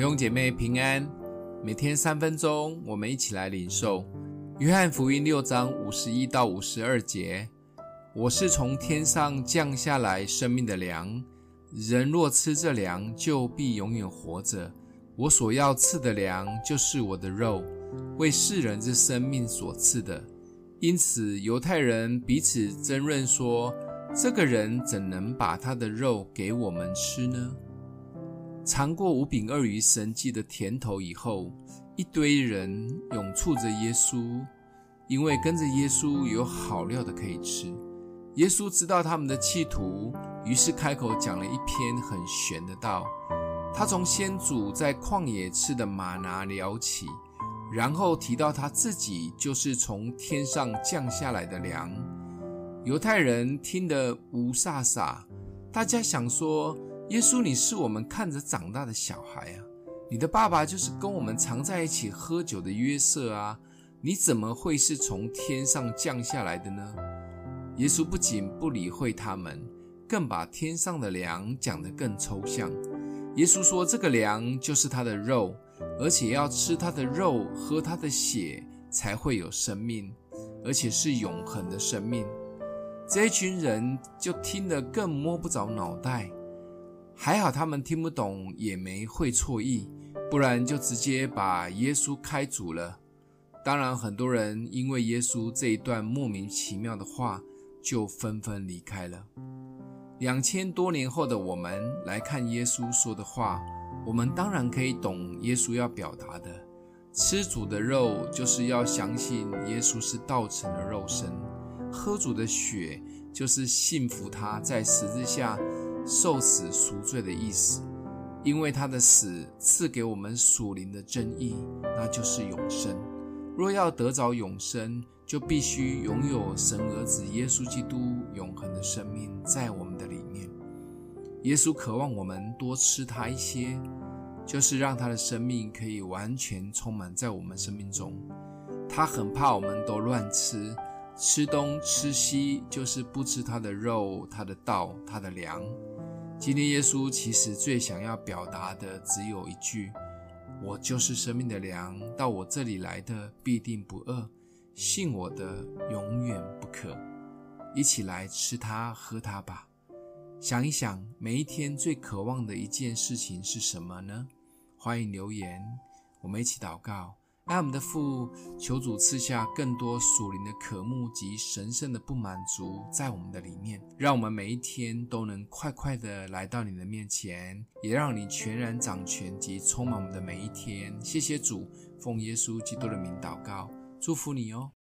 弟兄姐妹平安，每天三分钟，我们一起来领受约翰福音六章五十一到五十二节。我是从天上降下来生命的粮，人若吃这粮，就必永远活着。我所要赐的粮，就是我的肉，为世人之生命所赐的。因此，犹太人彼此争论说：这个人怎能把他的肉给我们吃呢？尝过五饼二鱼神迹的甜头以后，一堆人涌簇着耶稣，因为跟着耶稣有好料的可以吃。耶稣知道他们的企图，于是开口讲了一篇很玄的道。他从先祖在旷野吃的吗哪聊起，然后提到他自己就是从天上降下来的粮。犹太人听得无煞煞，大家想说。耶稣，你是我们看着长大的小孩啊！你的爸爸就是跟我们常在一起喝酒的约瑟啊！你怎么会是从天上降下来的呢？耶稣不仅不理会他们，更把天上的粮讲得更抽象。耶稣说：“这个粮就是他的肉，而且要吃他的肉，喝他的血，才会有生命，而且是永恒的生命。”这一群人就听得更摸不着脑袋。还好他们听不懂，也没会错意，不然就直接把耶稣开除了。当然，很多人因为耶稣这一段莫名其妙的话，就纷纷离开了。两千多年后的我们来看耶稣说的话，我们当然可以懂耶稣要表达的：吃主的肉，就是要相信耶稣是道成的肉身；喝主的血，就是信服他在十字架。受死赎罪的意思，因为他的死赐给我们属灵的真义，那就是永生。若要得着永生，就必须拥有神儿子耶稣基督永恒的生命在我们的里面。耶稣渴望我们多吃他一些，就是让他的生命可以完全充满在我们生命中。他很怕我们都乱吃，吃东吃西，就是不吃他的肉、他的道、他的粮。今天耶稣其实最想要表达的只有一句：“我就是生命的粮，到我这里来的必定不饿，信我的永远不渴。”一起来吃它喝它吧。想一想，每一天最渴望的一件事情是什么呢？欢迎留言，我们一起祷告。爱我们的父，求主赐下更多属灵的渴慕及神圣的不满足在我们的里面，让我们每一天都能快快的来到你的面前，也让你全然掌权及充满我们的每一天。谢谢主，奉耶稣基督的名祷告，祝福你哦。